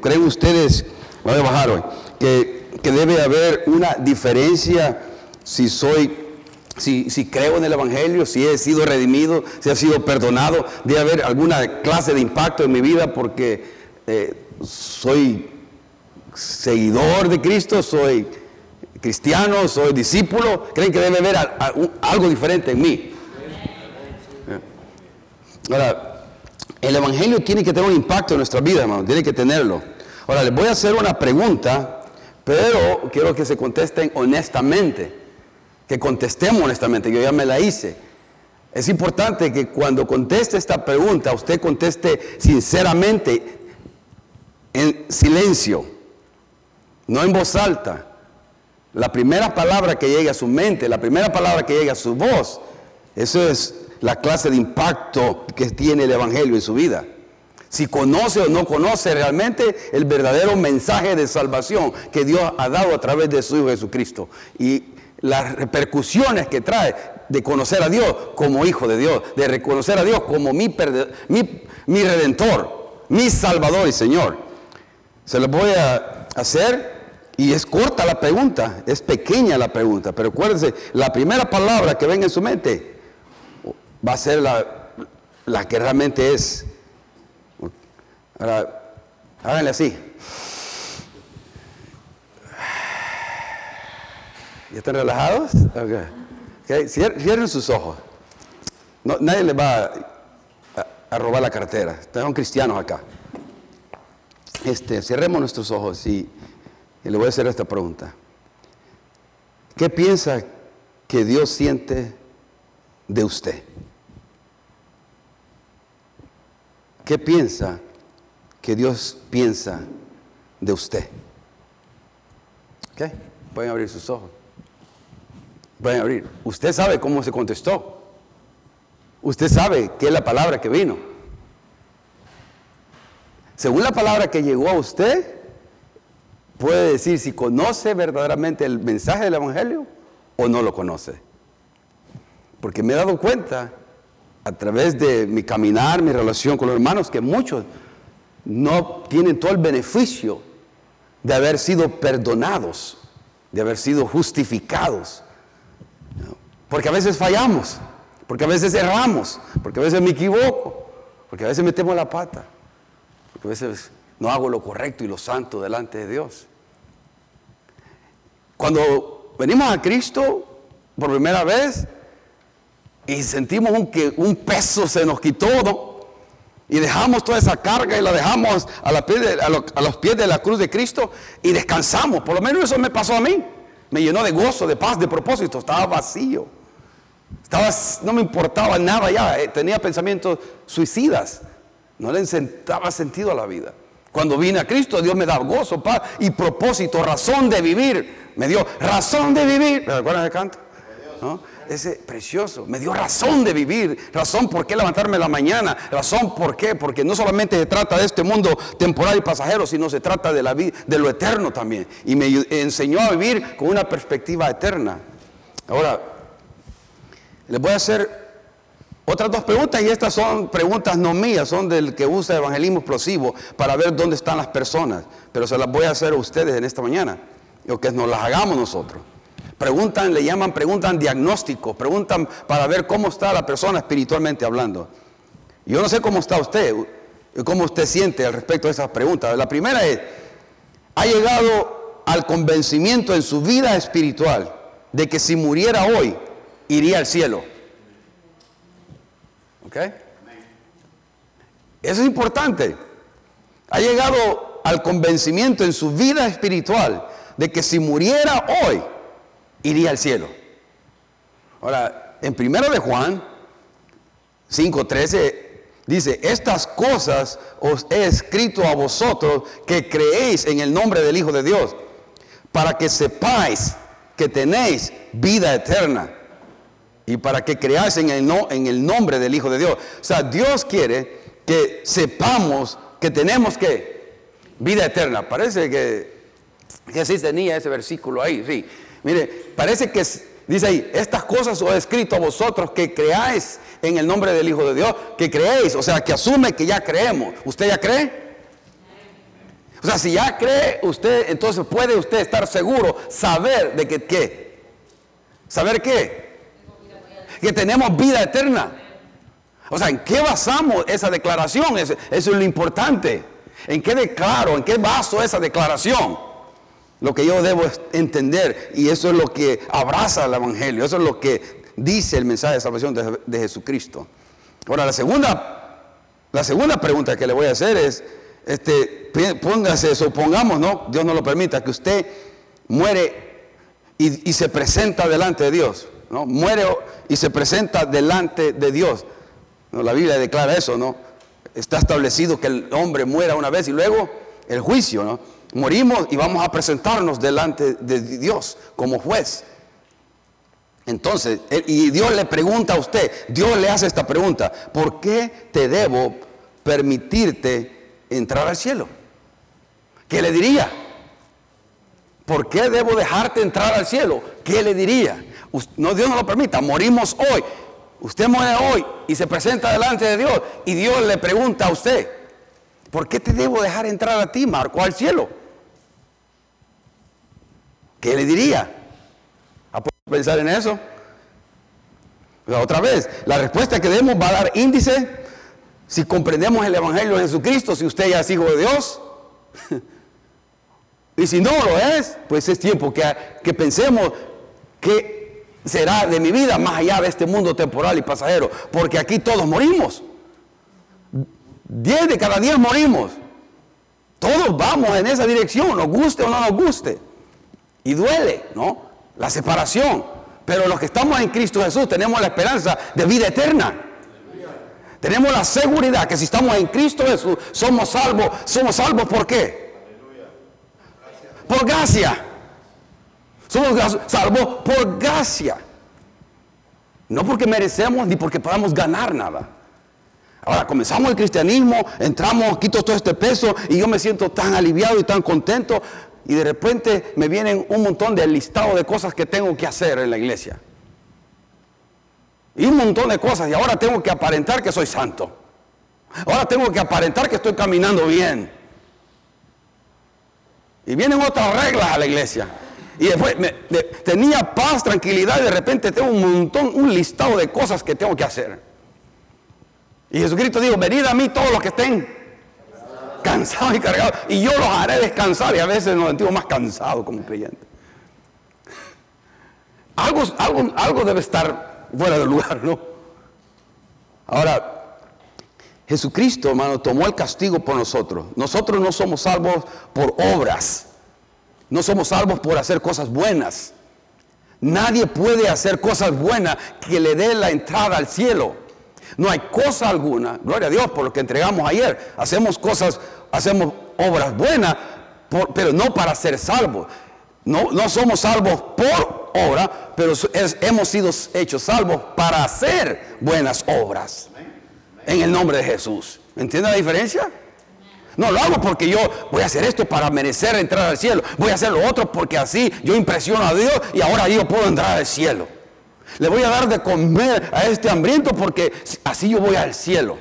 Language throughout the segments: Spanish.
¿creen ustedes, voy a bajar hoy, que, que debe haber una diferencia si soy si, si, creo en el Evangelio, si he sido redimido, si he sido perdonado, debe haber alguna clase de impacto en mi vida porque eh, soy seguidor de Cristo, soy cristiano, soy discípulo. ¿Creen que debe haber algo diferente en mí? Ahora, el Evangelio tiene que tener un impacto en nuestra vida, hermano, tiene que tenerlo. Ahora, les voy a hacer una pregunta, pero quiero que se contesten honestamente, que contestemos honestamente, yo ya me la hice. Es importante que cuando conteste esta pregunta, usted conteste sinceramente, en silencio, no en voz alta. La primera palabra que llegue a su mente, la primera palabra que llegue a su voz, eso es la clase de impacto que tiene el Evangelio en su vida. Si conoce o no conoce realmente el verdadero mensaje de salvación que Dios ha dado a través de su Hijo Jesucristo. Y las repercusiones que trae de conocer a Dios como Hijo de Dios, de reconocer a Dios como mi, mi, mi Redentor, mi Salvador y Señor. Se lo voy a hacer y es corta la pregunta, es pequeña la pregunta, pero acuérdense, la primera palabra que venga en su mente va a ser la, que realmente es. Ahora, háganle así. ¿Ya están relajados? Okay. Cierren sus ojos. nadie les va a, robar la cartera. Estamos cristianos acá. Este, cerremos nuestros ojos y le voy a hacer esta pregunta. ¿Qué piensa que Dios siente de usted? ¿Qué piensa que Dios piensa de usted? ¿Ok? Pueden abrir sus ojos. Pueden abrir. Usted sabe cómo se contestó. Usted sabe qué es la palabra que vino. Según la palabra que llegó a usted, puede decir si conoce verdaderamente el mensaje del Evangelio o no lo conoce. Porque me he dado cuenta a través de mi caminar, mi relación con los hermanos, que muchos no tienen todo el beneficio de haber sido perdonados, de haber sido justificados. Porque a veces fallamos, porque a veces erramos, porque a veces me equivoco, porque a veces metemos la pata, porque a veces no hago lo correcto y lo santo delante de Dios. Cuando venimos a Cristo por primera vez, y sentimos un, que un peso se nos quitó, Y dejamos toda esa carga y la dejamos a, los pies de la cruz de Cristo y descansamos. Por lo menos eso me pasó a mí. Me llenó de gozo, de paz, de propósito. Estaba vacío. Estaba, no me importaba nada ya. Eh, tenía pensamientos suicidas. No le daba sentido a la vida. Cuando vine a Cristo, Dios me da gozo, paz y propósito, razón de vivir. Me dio razón de vivir. ¿Me acuerdan de canto? ¿No? Ese precioso, me dio razón de vivir, razón por qué levantarme la mañana, razón por qué, porque no solamente se trata de este mundo temporal y pasajero, sino se trata de la de lo eterno también. Y me enseñó a vivir con una perspectiva eterna. Ahora, les voy a hacer otras dos preguntas y estas son preguntas no mías, son del que usa evangelismo explosivo para ver dónde están las personas, pero se las voy a hacer a ustedes en esta mañana, o que nos las hagamos nosotros. Preguntan, le llaman, preguntan diagnóstico, preguntan para ver cómo está la persona espiritualmente hablando. Yo no sé cómo está usted, cómo usted siente al respecto de esas preguntas. La primera es, ¿ha llegado al convencimiento en su vida espiritual de que si muriera hoy, iría al cielo? ¿Ok? Eso es importante. Ha llegado al convencimiento en su vida espiritual de que si muriera hoy, iría al cielo. Ahora, en primero de Juan 5:13 dice, "Estas cosas os he escrito a vosotros que creéis en el nombre del Hijo de Dios, para que sepáis que tenéis vida eterna." Y para que creáis en el, no, en el nombre del Hijo de Dios. O sea, Dios quiere que sepamos que tenemos que vida eterna. Parece que, así tenía ese versículo ahí, sí. Mire, parece que dice ahí, estas cosas os he escrito a vosotros que creáis en el nombre del Hijo de Dios, que creéis, o sea, que asume que ya creemos. ¿Usted ya cree? O sea, si ya cree usted, entonces puede usted estar seguro, saber de que qué. ¿Saber qué? Que tenemos vida eterna. O sea, ¿en qué basamos esa declaración? Eso, es lo importante. ¿En qué declaro? ¿En qué baso esa declaración? Lo que yo debo entender. Y eso es lo que abraza el Evangelio. Eso es lo que dice el mensaje de salvación de, Jesucristo. Ahora, la segunda, la segunda pregunta que le voy a hacer es, este, póngase, supongamos, ¿no? Dios no lo permita, que usted muere y, se presenta delante de Dios, ¿no? Muere y se presenta delante de Dios. ¿no? La Biblia declara eso, ¿no? Está establecido que el hombre muera una vez y luego el juicio, ¿no? Morimos y vamos a presentarnos delante de Dios como juez. Entonces, y Dios le pregunta a usted, Dios le hace esta pregunta, ¿por qué te debo permitirte entrar al cielo. ¿Qué le diría? ¿Por qué debo dejarte entrar al cielo? ¿Qué le diría? No, Dios no lo permita, morimos hoy. Usted muere hoy y se presenta delante de Dios y Dios le pregunta a usted, ¿por qué te debo dejar entrar a ti, Marco, al cielo? ¿Qué le diría? ¿A pensar en eso? otra vez, la respuesta que demos va a dar índice si comprendemos el Evangelio de Jesucristo, si usted ya es hijo de Dios. y si no lo es, pues es tiempo que, que pensemos qué será de mi vida más allá de este mundo temporal y pasajero. Porque aquí todos morimos. Diez de cada diez morimos. Todos vamos en esa dirección, nos guste o no nos guste. Y duele, ¿no? La separación. Pero los que estamos en Cristo Jesús tenemos la esperanza de vida eterna. Tenemos la seguridad que si estamos en Cristo Jesús, somos salvos. ¿Somos salvos por qué? Por gracia. Somos salvos por gracia. No porque merecemos ni porque podamos ganar nada. Ahora comenzamos el cristianismo, entramos, quito todo este peso y yo me siento tan aliviado y tan contento y de repente me vienen un montón de listado de cosas que tengo que hacer en la iglesia. Y un montón de cosas. Y ahora tengo que aparentar que soy santo. Ahora tengo que aparentar que estoy caminando bien. Y vienen otras reglas a la iglesia. Y después tenía paz, tranquilidad y de repente tengo un montón, un listado de cosas que tengo que hacer. Y Jesucristo dijo, venid a mí todos los que estén cansados y cargados. Y yo los haré descansar. Y a veces nos sentimos más cansados como creyentes. Algo, algo, algo debe estar fuera del lugar, ¿no? Ahora, Jesucristo, hermano, tomó el castigo por nosotros. Nosotros no somos salvos por obras. No somos salvos por hacer cosas buenas. Nadie puede hacer cosas buenas que le dé la entrada al cielo. No hay cosa alguna, gloria a Dios por lo que entregamos ayer. Hacemos cosas, hacemos obras buenas, pero no para ser salvos. No, no somos salvos por obra, pero hemos sido hechos salvos para hacer buenas obras. En el nombre de Jesús. ¿Entiende la diferencia? No lo hago porque yo voy a hacer esto para merecer entrar al cielo. Voy a hacer lo otro porque así yo impresiono a Dios y ahora yo puedo entrar al cielo. Le voy a dar de comer a este hambriento porque así yo voy al cielo.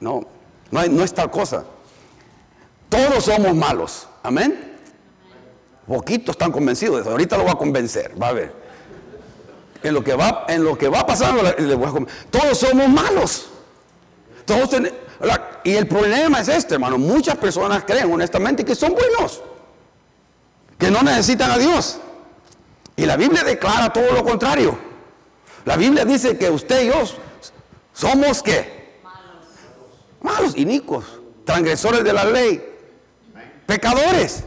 No, no, no es tal cosa. Todos somos malos. Amén. Poquitos están convencidos. Ahorita lo voy a convencer, va a ver. En lo que va, en lo que va pasando, todos somos malos. Todos y el problema es este, hermano. Muchas personas creen honestamente que son buenos, que no necesitan a Dios. Y la Biblia declara todo lo contrario. La Biblia dice que usted y yo somos qué? Malos. Malos, inicuos, transgresores de la ley, pecadores.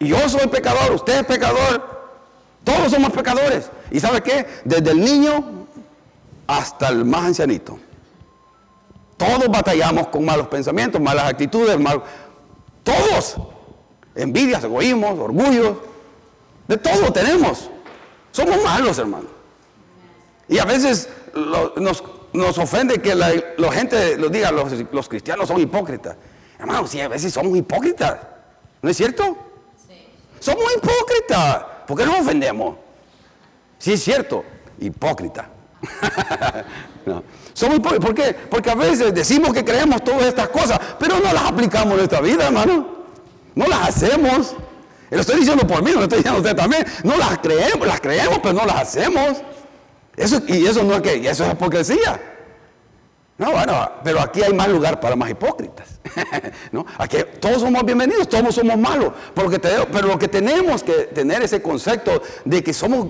Yo soy pecador, usted es pecador. Todos somos pecadores. ¿Y sabe qué? Desde el niño hasta el más ancianito. Todos batallamos con malos pensamientos, malas actitudes, mal... todos. Envidias, egoísmos, orgullos. De todo tenemos. Somos malos, hermano. Y a veces nos, ofende que la, gente lo diga, los, los cristianos son hipócritas. Hermano, sí, a veces somos hipócritas. ¿No es cierto? Somos hipócritas. ¿Por qué nos ofendemos? Sí, es cierto, hipócrita. no. Somos ¿Por qué? Porque a veces decimos que creemos todas estas cosas, pero no las aplicamos en nuestra vida, hermano. No las hacemos. Lo estoy diciendo por mí, lo estoy diciendo usted también. No las creemos, las creemos, pero no las hacemos. Eso, y eso no es que, eso es hipocresía. No, bueno, pero aquí hay más lugar para más hipócritas. ¿no? Aquí todos somos bienvenidos, todos somos malos. pero lo que tenemos que tener ese concepto de que somos,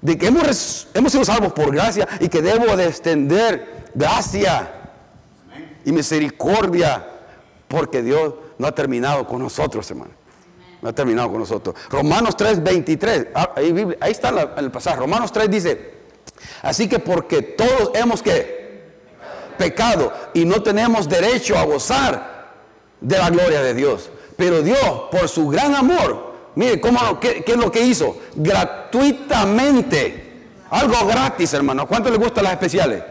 de que hemos, hemos sido salvos por gracia y que debo de extender gracia y misericordia porque Dios no ha terminado con nosotros, hermano. Ha terminado con nosotros. Romanos 3, 23. Ah, ahí, está el pasaje. Romanos 3 dice, así que porque todos hemos que pecado y no tenemos derecho a gozar de la gloria de Dios. Pero Dios, por su gran amor, mire cómo, qué, es lo que hizo, gratuitamente, algo gratis, hermano. ¿Cuánto le gustan las especiales?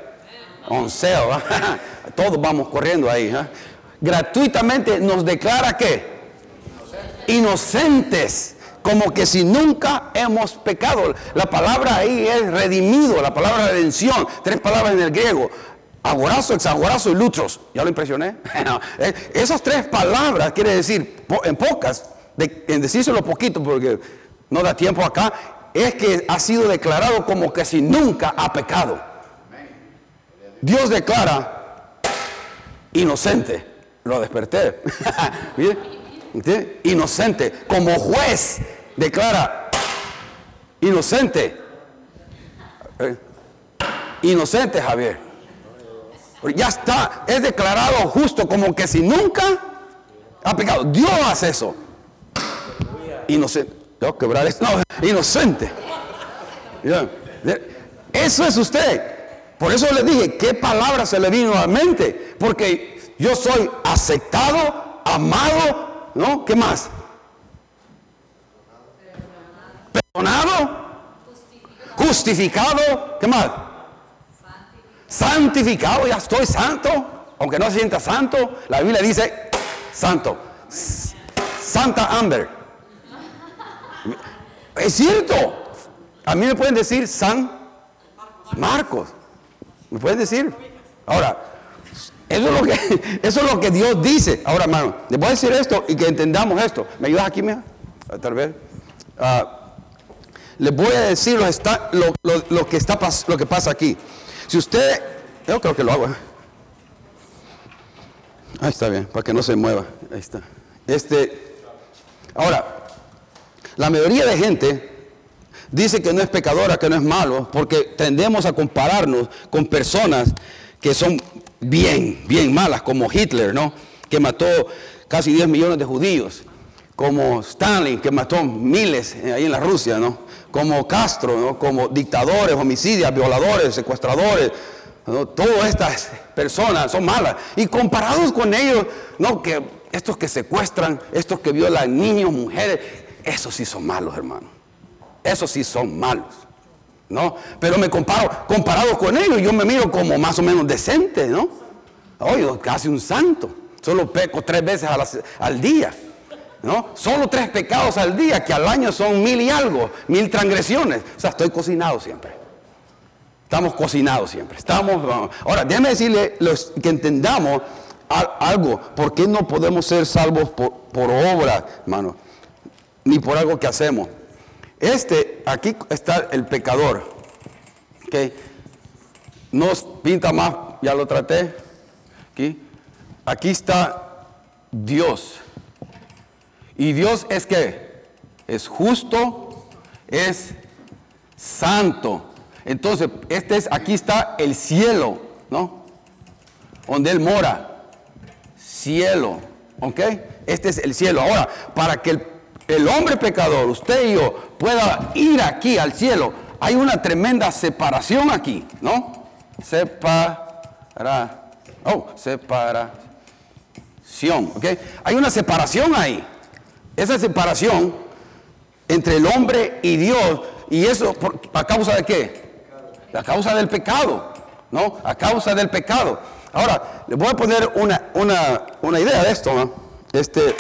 Onceo, todos vamos corriendo ahí. ¿eh? Gratuitamente nos declara que inocentes como que si nunca hemos pecado. La palabra ahí es redimido, la palabra redención, tres palabras en el griego agorazo, exagorazo y lutros. ¿Ya lo impresioné? Eh, esas tres palabras quiere decir, en pocas, en decírselo poquito porque no da tiempo acá, es que ha sido declarado como que si nunca ha pecado. Dios declara inocente. Lo desperté. Inocente. Como juez declara inocente. Eh, inocente, Javier. Ya está, es declarado justo como que si nunca ha pecado. Dios hace eso. Inocente. Quebrar esto. No, inocente. Eso es usted. Por eso le dije, ¿qué palabra se le vino a la mente? Porque yo soy aceptado, amado, ¿no? ¿Qué más? Perdonado, justificado, ¿qué más? santificado, ya estoy santo, aunque no se sienta santo, la Biblia dice santo, Santa Amber. Es cierto, a mí me pueden decir San Marcos, me pueden decir. Ahora, eso es lo que, eso es lo que Dios dice. Ahora, hermano, les voy a decir esto y que entendamos esto. ¿Me ayudas aquí, mija? Tal vez. Ah, les voy a decir lo, está, lo, que está, lo que pasa aquí. Si usted, yo creo que lo hago. ¿eh? Ahí está bien, para que no se mueva. Ahí está. Este, ahora, la mayoría de gente dice que no es pecadora, que no es malo, porque tendemos a compararnos con personas que son bien, bien malas, como Hitler, ¿no? Que mató casi 10 millones de judíos, como Stalin, que mató miles ahí en la Rusia, ¿no? como Castro, como dictadores, homicidios, violadores, secuestradores. Todas estas personas son malas. Y comparados con ellos, no, que estos que secuestran, estos que violan niños, mujeres, esos sí son malos, hermano. Esos sí son malos. ¿No? Pero me comparo, comparado con ellos, yo me miro como más o menos decente, ¿no? Oye, casi un santo. Solo peco tres veces al día. ¿no? Solo tres pecados al día, que al año son mil y algo, mil transgresiones. O sea, estoy cocinado siempre. Estamos cocinados siempre. Estamos. Ahora, déjeme decirle que entendamos algo. ¿Por qué no podemos ser salvos por, obra, hermano? Ni por algo que hacemos. Este, aquí está el pecador. ¿Ok? Nos pinta más, ya lo traté. Aquí. Aquí está Dios. Y Dios es que es justo, es santo. Entonces, este es, aquí está el cielo, ¿no? Donde Él mora. Cielo, ¿ok? Este es el cielo. Ahora, para que el, el hombre pecador, usted y yo, pueda ir aquí al cielo, hay una tremenda separación aquí, ¿no? Separa. Oh, separación, ¿ok? Hay una separación ahí. Esa separación entre el hombre y Dios, y eso a causa de qué? A causa del pecado, ¿no? A causa del pecado. Ahora, les voy a poner una, una, idea de esto, ¿no? Este,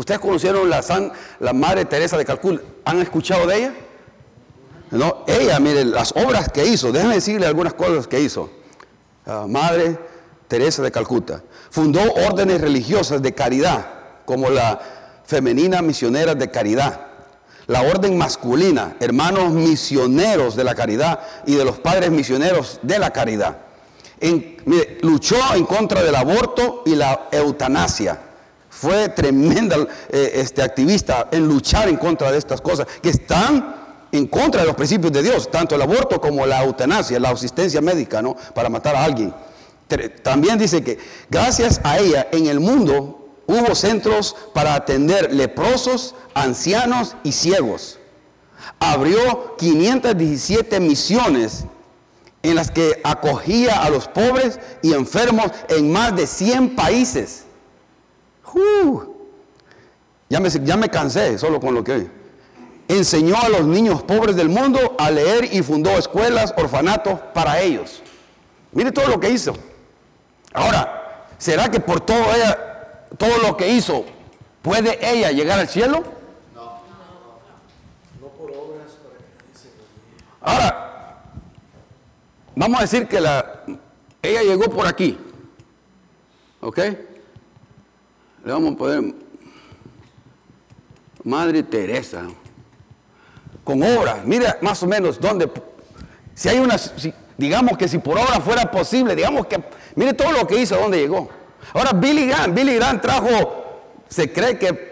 ¿Ustedes conocieron la, San, la Madre Teresa de Calcuta? ¿Han escuchado de ella? ¿no? Ella, mire, las obras que hizo, déjenme decirle algunas cosas que hizo. Madre Teresa de Calcuta. Fundó órdenes religiosas de caridad, como la Femenina Misionera de Caridad, la orden masculina, hermanos misioneros de la caridad y de los padres misioneros de la caridad. luchó en contra del aborto y la eutanasia. Fue tremenda eh, este, activista en luchar en contra de estas cosas que están en contra de los principios de Dios, tanto el aborto como la eutanasia, la asistencia médica, ¿no? Para matar a alguien. También dice que gracias a ella en el mundo hubo centros para atender leprosos, ancianos y ciegos. Abrió 517 misiones en las que acogía a los pobres y enfermos en más de 100 países. Ya, me, ya me cansé solo con lo que enseñó a los niños pobres del mundo a leer y fundó escuelas, orfanatos para ellos. Mire todo lo que hizo. Ahora, ¿será que por todo ella todo lo que hizo, ¿puede ella llegar al cielo? No. No por obras para que Ahora, vamos a decir que la, ella llegó por aquí. ¿Ok? Le vamos a poner Madre Teresa. Con obras. Mira más o menos dónde. Si hay una. digamos que si por obra fuera posible, digamos que. Mire todo lo que hizo, dónde llegó. Ahora Billy Graham, Billy Graham trajo, se cree que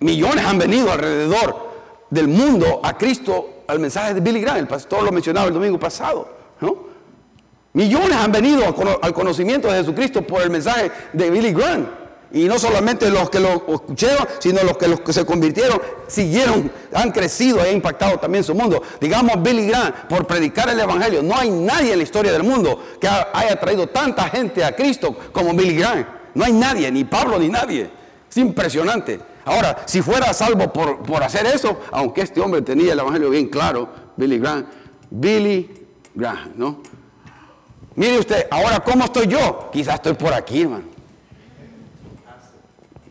millones han venido alrededor del mundo a Cristo al mensaje de Billy Graham, el pastor lo mencionaba el domingo pasado, ¿no? Millones han venido al conocimiento de Jesucristo por el mensaje de Billy Graham. Y no solamente los que lo escucharon, sino los que, los que se convirtieron, siguieron, han crecido e impactado también su mundo. Digamos, Billy Graham, por predicar el Evangelio, no hay nadie en la historia del mundo que haya traído tanta gente a Cristo como Billy Graham. No hay nadie, ni Pablo, ni nadie. Es impresionante. Ahora, si fuera salvo por, por hacer eso, aunque este hombre tenía el Evangelio bien claro, Billy Graham, Billy Graham, ¿no? Mire usted, ahora, ¿cómo estoy yo? Quizás estoy por aquí, hermano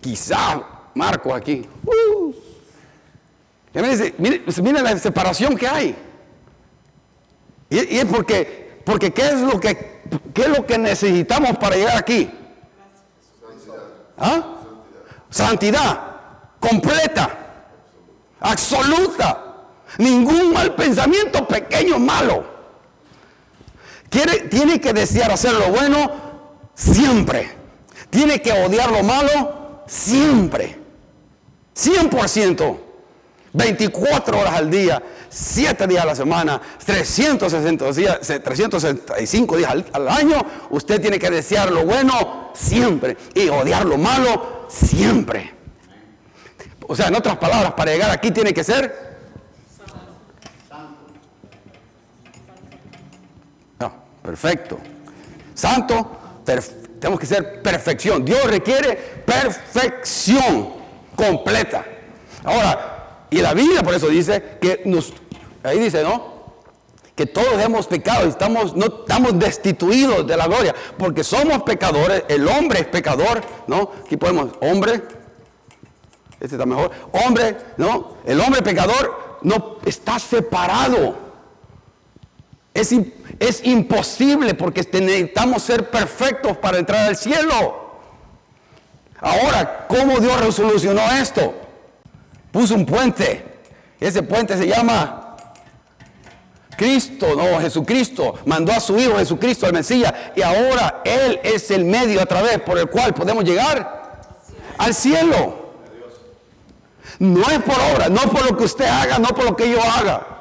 quizá Marco aquí. Uh. mire, la separación que hay. Y, es porque, porque ¿qué es, lo que, ¿qué es lo que necesitamos para llegar aquí? ¿Ah? Santidad completa, absoluta. Ningún mal pensamiento pequeño malo. Tiene que desear hacer lo bueno siempre. Tiene que odiar lo malo siempre. 100%. 24 horas al día, 7 días a la semana, 360 días, 365 días al, año, usted tiene que desear lo bueno siempre y odiar lo malo siempre. O sea, en otras palabras, para llegar aquí tiene que ser no, perfecto. Santo, perfecto tenemos que ser perfección. Dios requiere perfección completa. Ahora, y la Biblia por eso dice que nos, ahí dice, ¿no? Que todos hemos pecado y estamos, no, estamos destituidos de la gloria, porque somos pecadores, el hombre es pecador, ¿no? Aquí podemos, hombre, este está mejor, hombre, ¿no? El hombre pecador no está separado. Es, imposible porque necesitamos ser perfectos para entrar al cielo. Ahora, ¿cómo Dios resolucionó esto? Puso un puente. Ese puente se llama Cristo, no, Jesucristo. Mandó a su Hijo Jesucristo al Mesías. Y ahora Él es el medio a través por el cual podemos llegar al cielo. No es por obra, no por lo que usted haga, no por lo que yo haga.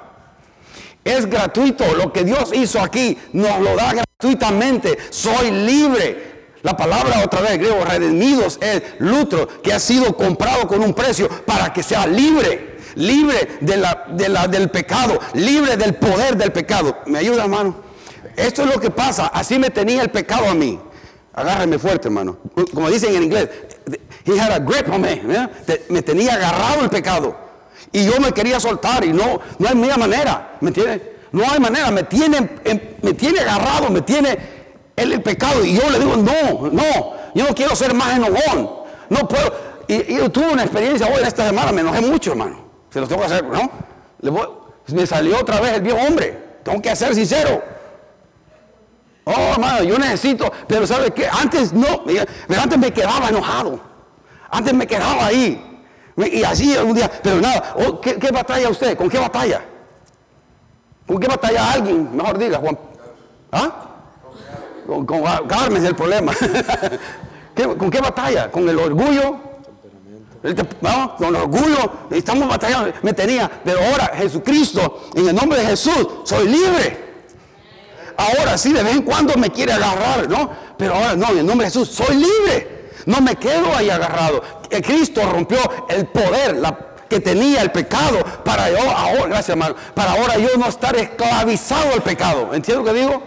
Es gratuito. Lo que Dios hizo aquí nos lo da gratuitamente. Soy libre. La palabra otra vez griego redimidos es lutro, que ha sido comprado con un precio para que sea libre. Libre del pecado, libre del poder del pecado. ¿Me ayuda, hermano? Esto es lo que pasa. Así me tenía el pecado a mí. Agárreme fuerte, hermano. Como dicen en inglés, he had a grip on me. Me tenía agarrado el pecado. Y yo me quería soltar y no, no hay manera, ¿me entiendes? No hay manera, me tiene, em, me tiene agarrado, me tiene el, pecado. Y yo le digo, no, no, yo no quiero ser más enojón. No puedo. Y, yo tuve una experiencia hoy en esta semana, me enojé mucho, hermano. Se lo tengo que hacer, ¿no? Me salió otra vez el viejo hombre. Tengo que ser sincero. Oh, hermano, yo necesito, pero ¿sabe qué? Antes no, antes me quedaba enojado. Antes me quedaba ahí. Y así un día, pero nada, oh, ¿qué, batalla usted? ¿Con qué batalla? ¿Con qué batalla alguien? Mejor diga, Juan. ¿Ah? Con, Carmen es el problema. ¿Con qué batalla? ¿Con el orgullo? ¿No? Con el orgullo, estamos batallando, me tenía, pero ahora Jesucristo, en el nombre de Jesús, soy libre. Ahora sí, de vez en cuando me quiere agarrar, ¿no? Pero ahora no, en el nombre de Jesús, soy libre. No me quedo ahí agarrado. Cristo rompió el poder que tenía el pecado para ahora, gracias para ahora yo no estar esclavizado al pecado. ¿Entiendes lo que digo?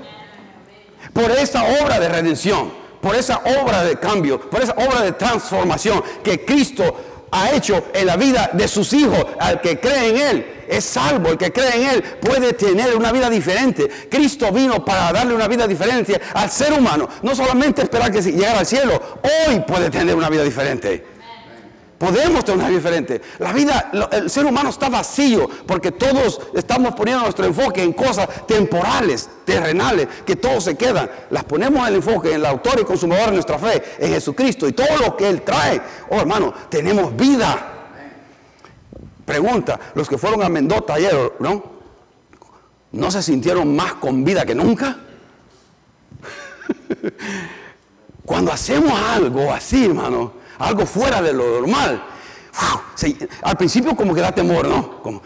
Por esa obra de redención, por esa obra de cambio, por esa obra de transformación que Cristo ha hecho en la vida de sus hijos, al que cree en Él, es salvo, el que cree en Él puede tener una vida diferente. Cristo vino para darle una vida diferente al ser humano, no solamente esperar que llegara al cielo, hoy puede tener una vida diferente. Podemos tener una vida diferente. La vida, el ser humano está vacío porque todos estamos poniendo nuestro enfoque en cosas temporales, terrenales, que todos se quedan. Las ponemos el enfoque en el autor y consumador de nuestra fe, en Jesucristo y todo lo que Él trae. Oh hermano, tenemos vida. Pregunta, los que fueron a Mendota ayer, ¿no? ¿No se sintieron más con vida que nunca? Cuando hacemos algo así, hermano, algo fuera de lo normal. al principio como que da temor, ¿no?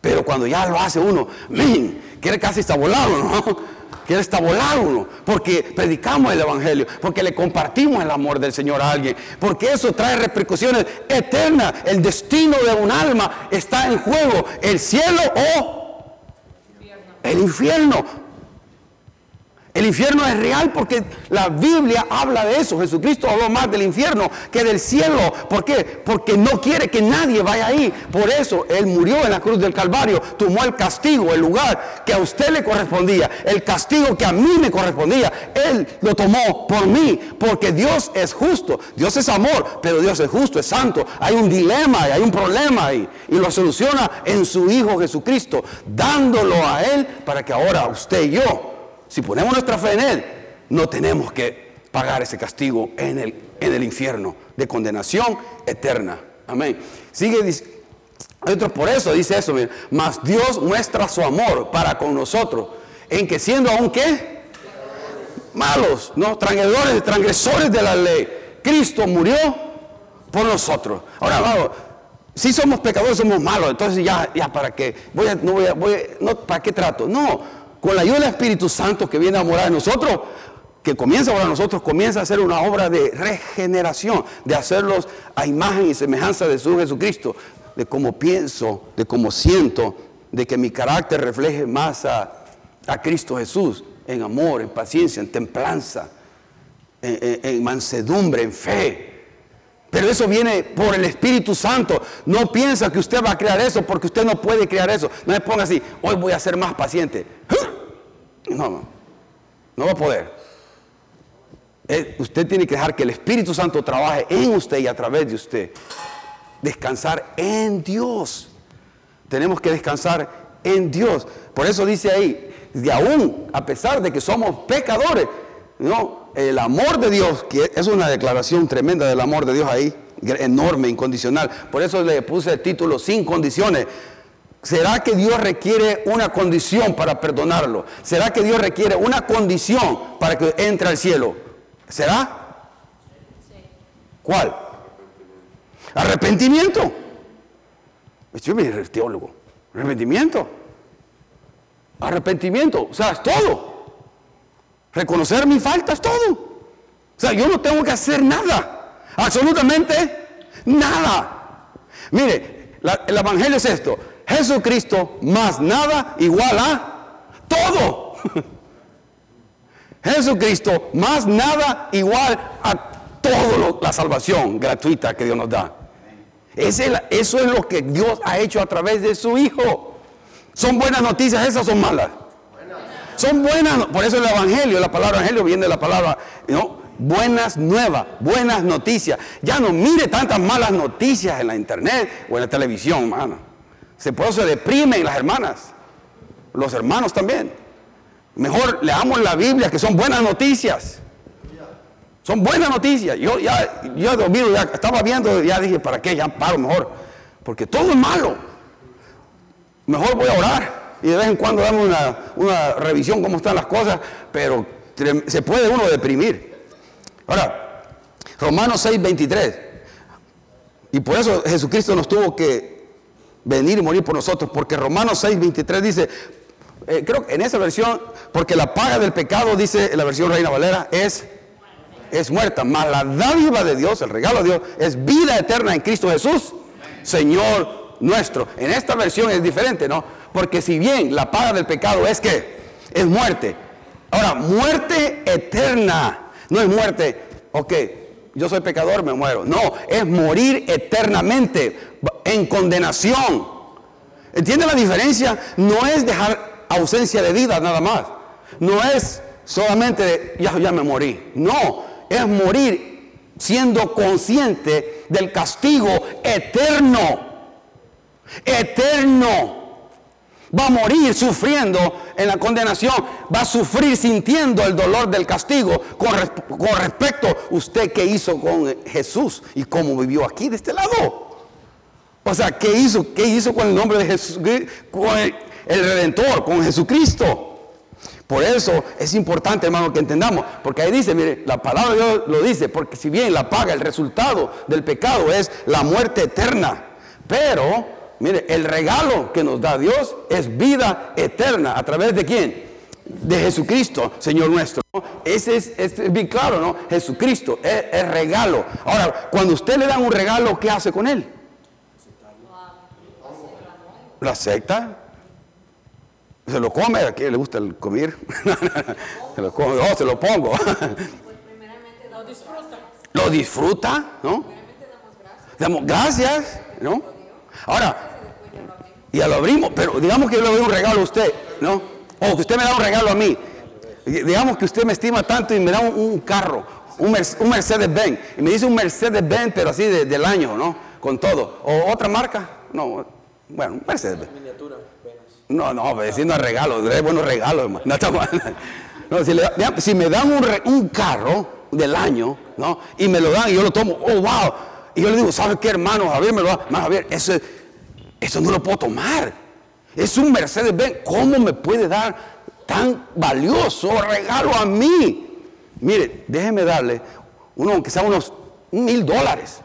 Pero cuando ya lo hace uno, ¡min! quiere casi estar volado, ¿no? Quiere estar volado uno, porque predicamos el Evangelio, porque le compartimos el amor del Señor a alguien, porque eso trae repercusiones eternas. El destino de un alma está en juego, el cielo o el infierno. El infierno es real porque la Biblia habla de eso. Jesucristo habló más del infierno que del cielo. ¿Por qué? Porque no quiere que nadie vaya ahí. Por eso Él murió en la cruz del Calvario. Tomó el castigo, el lugar que a usted le correspondía. El castigo que a mí me correspondía. Él lo tomó por mí. Porque Dios es justo. Dios es amor. Pero Dios es justo, es santo. Hay un dilema, hay un problema ahí. Y lo soluciona en su Hijo Jesucristo. Dándolo a Él para que ahora usted y yo si ponemos nuestra fe en Él, no tenemos que pagar ese castigo en el, en el infierno de condenación eterna. Amén. Sigue otro por eso dice eso, mas Dios muestra su amor para con nosotros, en que siendo aún qué? Malos, no, transgresores, transgresores de la ley, Cristo murió por nosotros. Ahora, vamos, si somos pecadores, somos malos, entonces ya, ya para qué, voy a, no voy a, voy no, ¿para qué trato? No, con la ayuda del Espíritu Santo que viene a morar en nosotros, que comienza a morar en nosotros, comienza a hacer una obra de regeneración, de hacerlos a imagen y semejanza de su Jesucristo, de cómo pienso, de cómo siento, de que mi carácter refleje más a, Cristo Jesús en amor, en paciencia, en templanza, en, mansedumbre, en fe. Pero eso viene por el Espíritu Santo. No piensa que usted va a crear eso porque usted no puede crear eso. No me ponga así, hoy voy a ser más paciente. No, no va a poder. Eh, usted tiene que dejar que el Espíritu Santo trabaje en usted y a través de usted. Descansar en Dios. Tenemos que descansar en Dios. Por eso dice ahí, de aún, a pesar de que somos pecadores, no, el amor de Dios, que es una declaración tremenda del amor de Dios ahí, enorme, incondicional. Por eso le puse el título sin condiciones. ¿Será que Dios requiere una condición para perdonarlo? ¿Será que Dios requiere una condición para que entre al cielo? ¿Será? ¿Cuál? Arrepentimiento. Yo me teólogo. Arrepentimiento. Arrepentimiento. O sea, es todo. Reconocer mi falta es todo. O sea, yo no tengo que hacer nada. Absolutamente nada. Mire, el Evangelio es esto. Jesucristo más nada igual a todo. Jesucristo más nada igual a todo la salvación gratuita que Dios nos da. eso es lo que Dios ha hecho a través de su Hijo. ¿Son buenas noticias esas son malas? Son buenas, por eso el Evangelio, la palabra Evangelio viene de la palabra, ¿no? Buenas nuevas, buenas noticias. Ya no mire tantas malas noticias en la internet o en la televisión, hermano. Se, por eso se deprimen las hermanas, los hermanos también. Mejor leamos la Biblia, que son buenas noticias. Son buenas noticias. Yo ya, yo ya estaba viendo, ya dije, ¿para qué? Ya paro mejor. Porque todo es malo. Mejor voy a orar. Y de vez en cuando damos una, una revisión cómo están las cosas, pero se puede uno deprimir. Ahora, Romanos 6, 23. Y por eso Jesucristo nos tuvo que venir y morir por nosotros, porque Romanos 6, 23 dice, eh, creo que en esa versión, porque la paga del pecado, dice la versión Reina Valera, es, es muerta, mas la dádiva de Dios, el regalo de Dios, es vida eterna en Cristo Jesús, Señor nuestro. En esta versión es diferente, ¿no? Porque si bien la paga del pecado es que es muerte, ahora, muerte eterna, no es muerte, ok, yo soy pecador, me muero. No, es morir eternamente en condenación. ¿Entiende la diferencia? No es dejar ausencia de vida nada más. No es solamente ya, ya me morí. No, es morir siendo consciente del castigo eterno. Eterno va a morir sufriendo en la condenación, va a sufrir sintiendo el dolor del castigo con, respecto a usted que hizo con Jesús y cómo vivió aquí de este lado. O sea, ¿qué hizo? ¿Qué hizo con el nombre de Jesús? Con el, Redentor, con Jesucristo. Por eso es importante, hermano, que entendamos, porque ahí dice, mire, la palabra de Dios lo dice, porque si bien la paga, el resultado del pecado es la muerte eterna, pero Mire, el regalo que nos da Dios es vida eterna. ¿A través de quién? De Jesucristo, Señor nuestro. Ese es, bien claro, ¿no? Jesucristo es, regalo. Ahora, cuando usted le da un regalo, ¿qué hace con él? ¿Lo acepta? ¿Se lo come? ¿A quién le gusta el comer? se lo come, oh, se lo pongo. lo disfruta. Lo disfruta, ¿no? Damos gracias, ¿no? Ahora, ya lo abrimos, pero digamos que yo le doy un regalo a usted, ¿no? O que usted me da un regalo a mí. Digamos que usted me estima tanto y me da un, carro, un, Mercedes-Benz. Y me dice un Mercedes-Benz, pero así del año, ¿no? Con todo. ¿O otra marca? No, bueno, un Mercedes-Benz. No, no, diciendo regalo, es buenos regalos, hermano. No, si, si, me dan un, un, carro del año, ¿no? Y me lo dan y yo lo tomo, oh, wow. Y yo le digo, ¿sabes qué, hermano? Javier me lo da. Más Javier, eso es eso no lo puedo tomar. Es un Mercedes-Benz. ¿Cómo me puede dar tan valioso regalo a mí? Mire, déjeme darle uno, aunque sea unos mil dólares.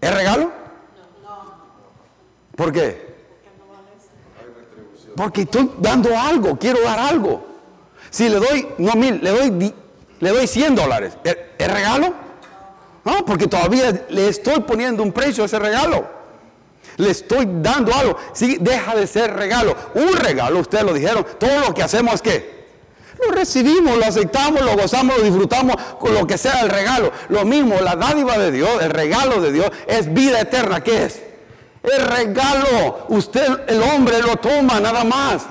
¿Es regalo? No. ¿Por qué? Porque estoy dando algo, quiero dar algo. Si le doy, no mil, le doy, le doy 100 dólares, ¿es regalo? No, porque todavía le estoy poniendo un precio a ese regalo le estoy dando algo. Sí, deja de ser regalo. Un regalo, ustedes lo dijeron. Todo lo que hacemos es que lo recibimos, lo aceptamos, lo gozamos, lo disfrutamos con lo que sea el regalo. Lo mismo, la dádiva de Dios, el regalo de Dios es vida eterna. ¿Qué es? El regalo. Usted, el hombre, lo toma nada más.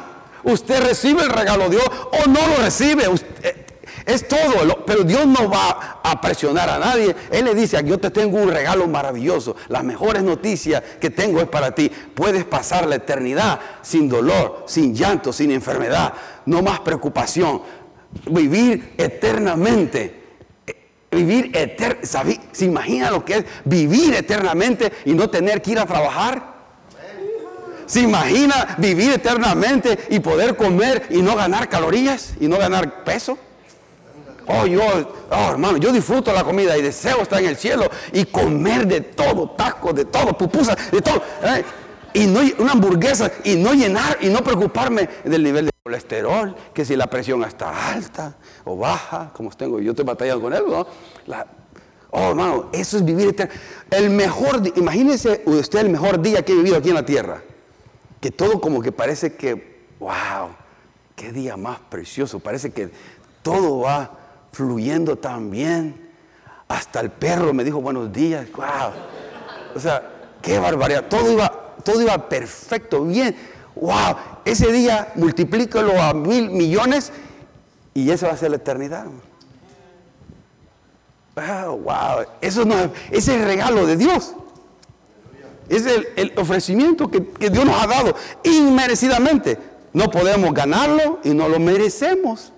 Usted recibe el regalo de Dios o no lo recibe. Usted, es todo, pero Dios no va a presionar a nadie. Él le dice, yo te tengo un regalo maravilloso. Las mejores noticias que tengo es para ti. Puedes pasar la eternidad sin dolor, sin llanto, sin enfermedad. No más preocupación. Vivir eternamente. Vivir eternamente. ¿Se imagina lo que es vivir eternamente y no tener que ir a trabajar? ¿Se imagina vivir eternamente y poder comer y no ganar calorías y no ganar peso? Oh, yo, oh, hermano, yo disfruto la comida y deseo estar en el cielo y comer de todo, tacos de todo, pupusas, de todo. ¿eh? Y no una hamburguesa y no llenar y no preocuparme del nivel de colesterol, que si la presión está alta o baja, como tengo, yo estoy batallando con eso, ¿no? oh, hermano, eso es vivir eterno. El mejor, imagínese usted el mejor día que he vivido aquí en la tierra. Que todo como que parece que, wow, qué día más precioso. Parece que todo va fluyendo tan bien. Hasta el perro me dijo buenos días. Wow. O sea, qué barbaridad. Todo iba, todo iba perfecto, bien. Wow. Ese día multiplícalo a mil millones y eso va a ser la eternidad. Wow, wow. Eso no, es el regalo de Dios. Es el, ofrecimiento que, que Dios nos ha dado inmerecidamente. No podemos ganarlo y no lo merecemos.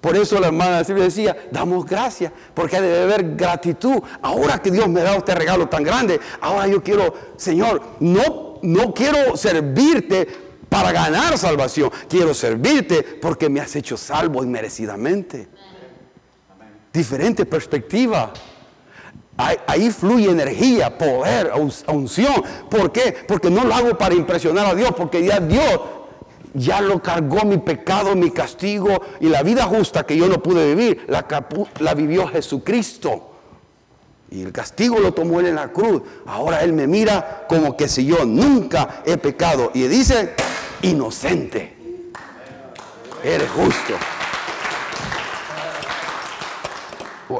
Por eso la hermana Silvia decía, damos gracias, porque debe haber gratitud. Ahora que Dios me ha dado este regalo tan grande, ahora yo quiero, Señor, no, no quiero servirte para ganar salvación, quiero servirte porque me has hecho salvo inmerecidamente. Diferente perspectiva. Ahí, fluye energía, poder, unción. ¿Por qué? Porque no lo hago para impresionar a Dios, porque ya Dios ya lo cargó mi pecado, mi castigo y la vida justa que yo no pude vivir, la, vivió Jesucristo. Y el castigo lo tomó él en la cruz. Ahora él me mira como que si yo nunca he pecado. Y dice, inocente. Eres justo.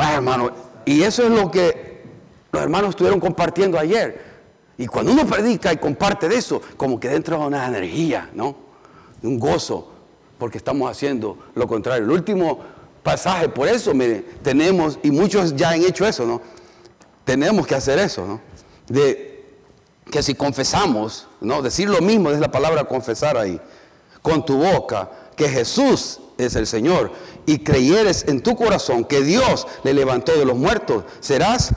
hermano, y eso es lo que los hermanos estuvieron compartiendo ayer. Y cuando uno predica y comparte de eso, como que dentro de una energía, ¿no? Un gozo, porque estamos haciendo lo contrario. El último pasaje, por eso tenemos, y muchos ya han hecho eso, ¿no? Tenemos que hacer eso, ¿no? De que si confesamos, ¿no? Decir lo mismo es la palabra confesar ahí, con tu boca, que Jesús es el Señor, y creyeres en tu corazón que Dios le levantó de los muertos, serás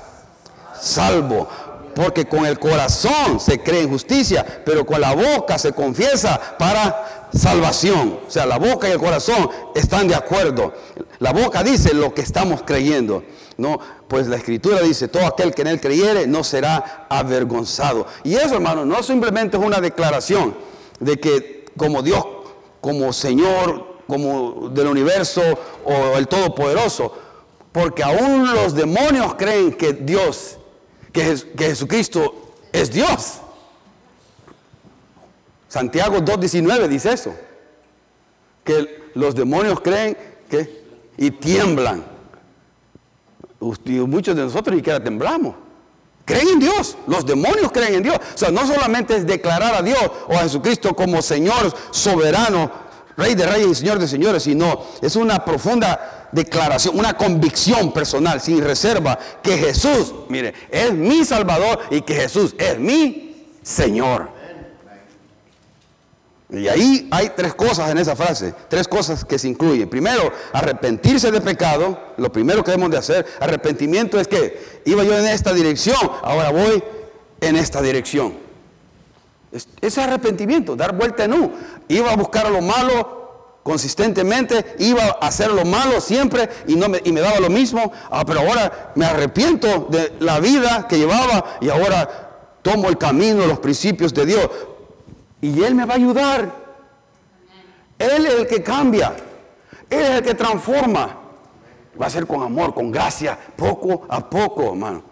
salvo. Porque con el corazón se cree en justicia, pero con la boca se confiesa para salvación. O sea, la boca y el corazón están de acuerdo. La boca dice lo que estamos creyendo. No, pues la escritura dice, todo aquel que en él creyere no será avergonzado. Y eso, hermano, no simplemente es una declaración de que como Dios, como Señor, como del universo o el Todopoderoso, porque aún los demonios creen que Dios, que, Jesucristo es Dios. Santiago 2.19 dice eso. Que los demonios creen que y tiemblan. Y muchos de nosotros ni siquiera temblamos. Creen en Dios. Los demonios creen en Dios. O sea, no solamente es declarar a Dios o a Jesucristo como Señor soberano, Rey de Reyes y Señor de Señores, sino es una profunda declaración, una convicción personal, sin reserva, que Jesús, mire, es mi Salvador y que Jesús es mi Señor. Y ahí hay tres cosas en esa frase, tres cosas que se incluyen. Primero, arrepentirse de pecado, lo primero que debemos de hacer, arrepentimiento es que iba yo en esta dirección, ahora voy en esta dirección. Ese arrepentimiento, dar vuelta en U. Iba a buscar lo malo consistentemente, iba a hacer lo malo siempre y, no me, y me daba lo mismo, ah, pero ahora me arrepiento de la vida que llevaba y ahora tomo el camino, los principios de Dios. Y Él me va a ayudar. Él es el que cambia. Él es el que transforma. Va a ser con amor, con gracia, poco a poco, hermano.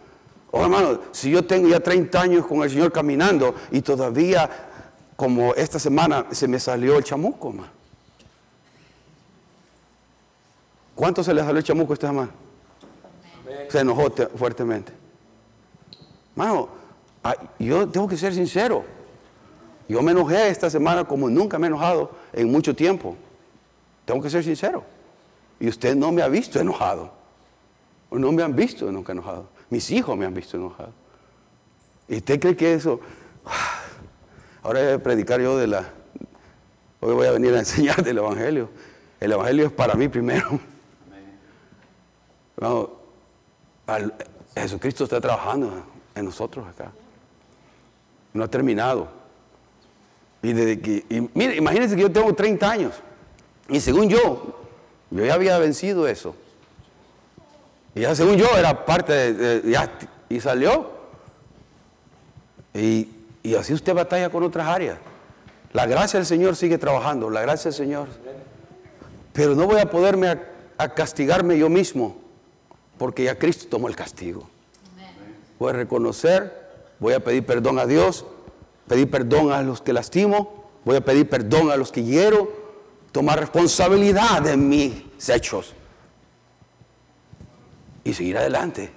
Oh, hermano, si yo tengo ya 30 años con el Señor caminando y todavía, como esta semana, se me salió el chamuco, hermano. ¿Cuánto se le salió el chamuco a esta semana? Se enojó fuertemente. Hermano, yo tengo que ser sincero. Yo me enojé esta semana como nunca me he enojado en mucho tiempo. Tengo que ser sincero. Y usted no me ha visto enojado. No me han visto nunca enojado. Mis hijos me han visto enojado. ¿Y usted cree que eso... Ahora voy a predicar yo de la... Hoy voy a venir a enseñar del Evangelio. El Evangelio es para mí primero. Jesucristo está trabajando en nosotros acá. No ha terminado. Y desde que, mire, imagínense que yo tengo 30 años. Y según yo, yo ya había vencido eso. Y ya según yo era parte de, y salió. Y, y, así usted batalla con otras áreas. La gracia del Señor sigue trabajando, la gracia del Señor. Pero no voy a poderme a, castigarme yo mismo, porque ya Cristo tomó el castigo. Voy a reconocer, voy a pedir perdón a Dios pedir perdón a los que lastimo, voy a pedir perdón a los que hiero, tomar responsabilidad de mis hechos y seguir adelante.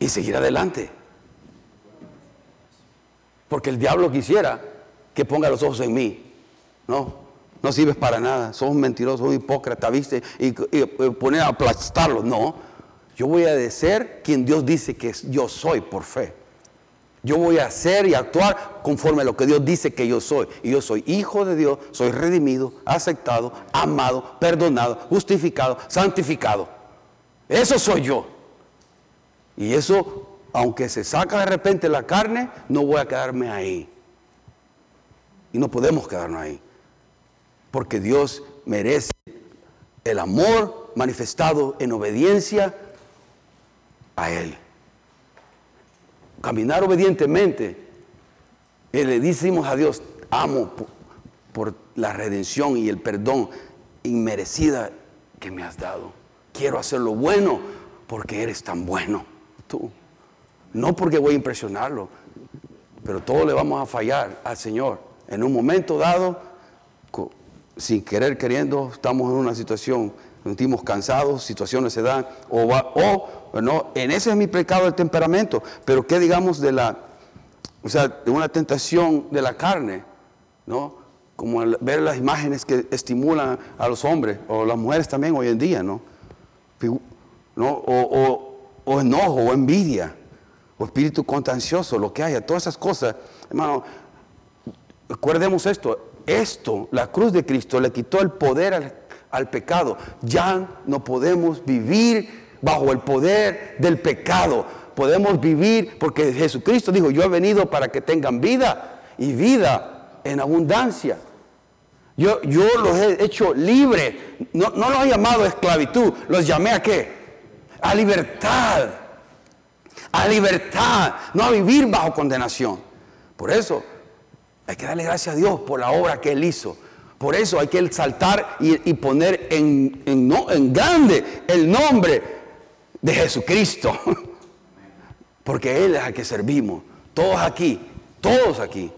Y seguir adelante. Porque el diablo quisiera que ponga los ojos en mí. No, no sirves para nada. Sos un mentiroso, un hipócrita, ¿viste? Y, poner a aplastarlo. No, yo voy a ser quien Dios dice que yo soy por fe. Yo voy a hacer y actuar conforme a lo que Dios dice que yo soy. Y yo soy hijo de Dios, soy redimido, aceptado, amado, perdonado, justificado, santificado. Eso soy yo. Y eso, aunque se saca de repente la carne, no voy a quedarme ahí. Y no podemos quedarnos ahí. Porque Dios merece el amor manifestado en obediencia a Él caminar obedientemente, y le decimos a Dios, amo por, la redención y el perdón inmerecida que me has dado. Quiero hacer lo bueno porque eres tan bueno tú. No porque voy a impresionarlo, pero todos le vamos a fallar al Señor. En un momento dado, sin querer queriendo, estamos en una situación, sentimos cansados, situaciones se dan, o, o no, en ese es mi pecado del temperamento. Pero qué digamos de la, o sea, de una tentación de la carne, ¿no? Como ver las imágenes que estimulan a los hombres, o las mujeres también hoy en día, ¿no? ¿No? O, enojo, o envidia, o espíritu contancioso, lo que haya, todas esas cosas. Hermano, recordemos esto, esto, la cruz de Cristo le quitó el poder al, al pecado. Ya no podemos vivir bajo el poder del pecado. Podemos vivir porque Jesucristo dijo, yo he venido para que tengan vida y vida en abundancia. Yo, yo los he hecho libre. No, no los he llamado esclavitud, los llamé a qué? A libertad. A libertad, no a vivir bajo condenación. Por eso hay que darle gracias a Dios por la obra que Él hizo. Por eso hay que exaltar y, poner en, en, en grande el nombre de Jesucristo. Porque Él es al que servimos. Todos aquí, todos aquí,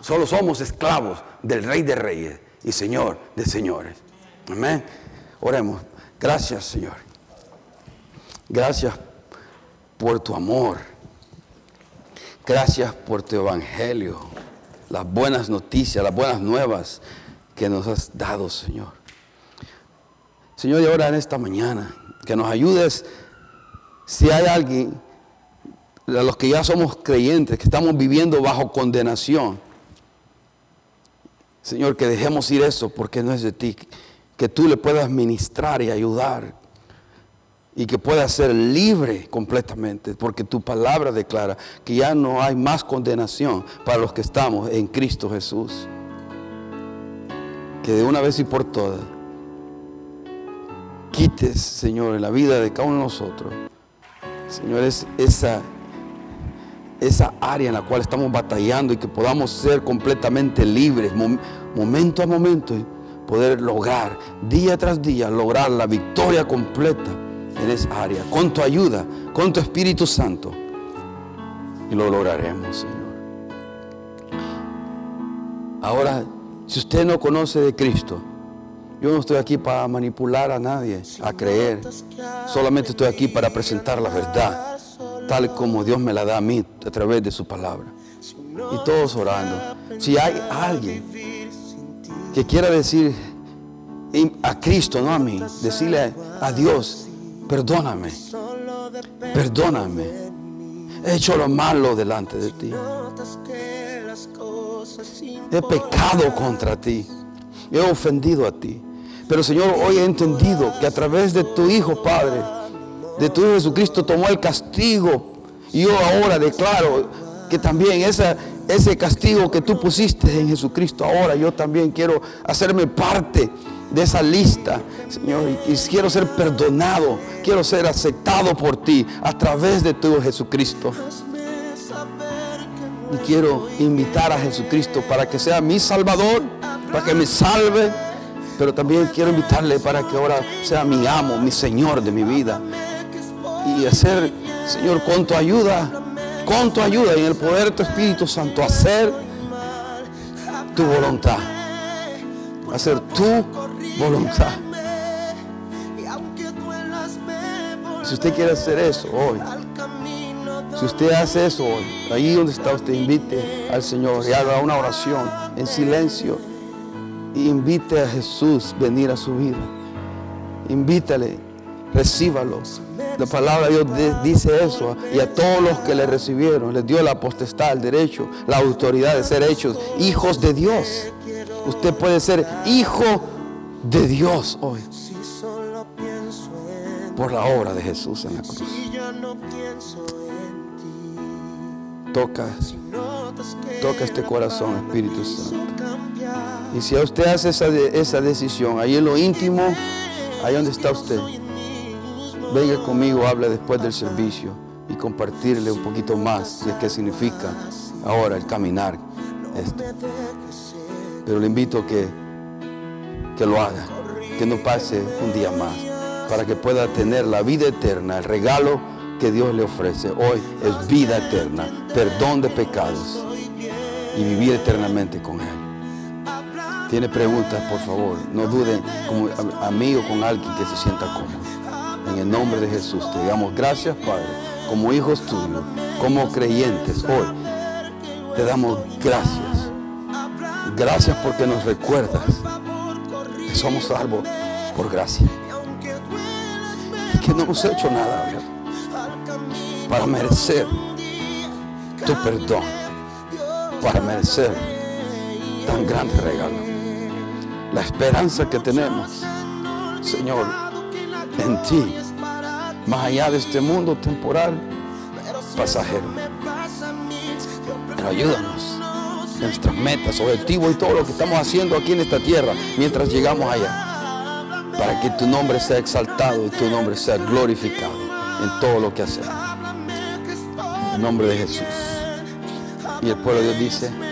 solo somos esclavos del Rey de Reyes y Señor de Señores. Amén. Oremos. Gracias, Señor. Gracias por tu amor. Gracias por tu evangelio. Las buenas noticias, las buenas nuevas que nos has dado, Señor. Señor, y ahora en esta mañana que nos ayudes si hay alguien, de los que ya somos creyentes, que estamos viviendo bajo condenación. Señor, que dejemos ir eso porque no es de ti, que tú le puedas ministrar y ayudar y que pueda ser libre completamente, porque tu palabra declara que ya no hay más condenación para los que estamos en Cristo Jesús. Que de una vez y por todas quites, Señor, en la vida de cada uno de nosotros, Señor, es esa, esa área en la cual estamos batallando y que podamos ser completamente libres, momento a momento, y poder lograr, día tras día, lograr la victoria completa en esa área, con tu ayuda, con tu Espíritu Santo. Y lo lograremos, Señor. Ahora, si usted no conoce de Cristo, yo no estoy aquí para manipular a nadie, a creer. Solamente estoy aquí para presentar la verdad, tal como Dios me la da a mí a través de su palabra. Y todos orando. Si hay alguien que quiera decir a Cristo, no a mí, decirle a Dios, perdóname, perdóname. He hecho lo malo delante de ti. He pecado contra ti. He ofendido a ti. Pero Señor, hoy he entendido que a través de tu Hijo, Padre, de tu Hijo Jesucristo, tomó el castigo. Y yo ahora declaro que también ese castigo que tú pusiste en Jesucristo, ahora yo también quiero hacerme parte de esa lista, Señor, y, quiero ser perdonado, quiero ser aceptado por ti a través de tu Jesucristo. Y quiero invitar a Jesucristo para que sea mi Salvador, para que me salve pero también quiero invitarle para que ahora sea mi amo, mi Señor de mi vida. Y hacer, Señor, con tu ayuda, con tu ayuda y en el poder de tu Espíritu Santo, hacer tu voluntad. Hacer tu voluntad. Si usted quiere hacer eso hoy, si usted hace eso hoy, ahí donde está usted, invite al Señor y haga una oración en silencio invite a Jesús venir a su vida. Invítale recíbalo. La palabra de Dios dice eso. Y a todos los que le recibieron, les dio la potestad, el derecho, la autoridad de ser hechos hijos de Dios. Usted puede ser hijo de Dios hoy. Por la obra de Jesús en la cruz. Toca, toca este corazón, Espíritu Santo. Y si usted hace esa, esa decisión, ahí en lo íntimo, ahí donde está usted, venga conmigo, hable después del servicio y compartirle un poquito más de qué significa ahora el caminar. Esto. Pero le invito a que, que lo haga, que no pase un día más, para que pueda tener la vida eterna, el regalo que Dios le ofrece. Hoy es vida eterna, perdón de pecados y vivir eternamente con Él. Tiene preguntas, por favor, no duden como a, mí o con alguien que se sienta cómodo. En el nombre de Jesús te digamos gracias, Padre, como hijos tuyos, como creyentes hoy. Te damos gracias. Gracias porque nos recuerdas somos salvos por gracia. Y que no hemos hecho nada para merecer tu perdón, para merecer tan grande regalo la esperanza que tenemos, Señor, en ti, más allá de este mundo temporal, pasajero. Pero ayúdanos, nuestras metas, objetivos y todo lo que estamos haciendo aquí en esta tierra mientras llegamos allá, para que tu nombre sea exaltado y tu nombre sea glorificado en todo lo que hacemos. En nombre de Jesús. Y el pueblo de Dios dice.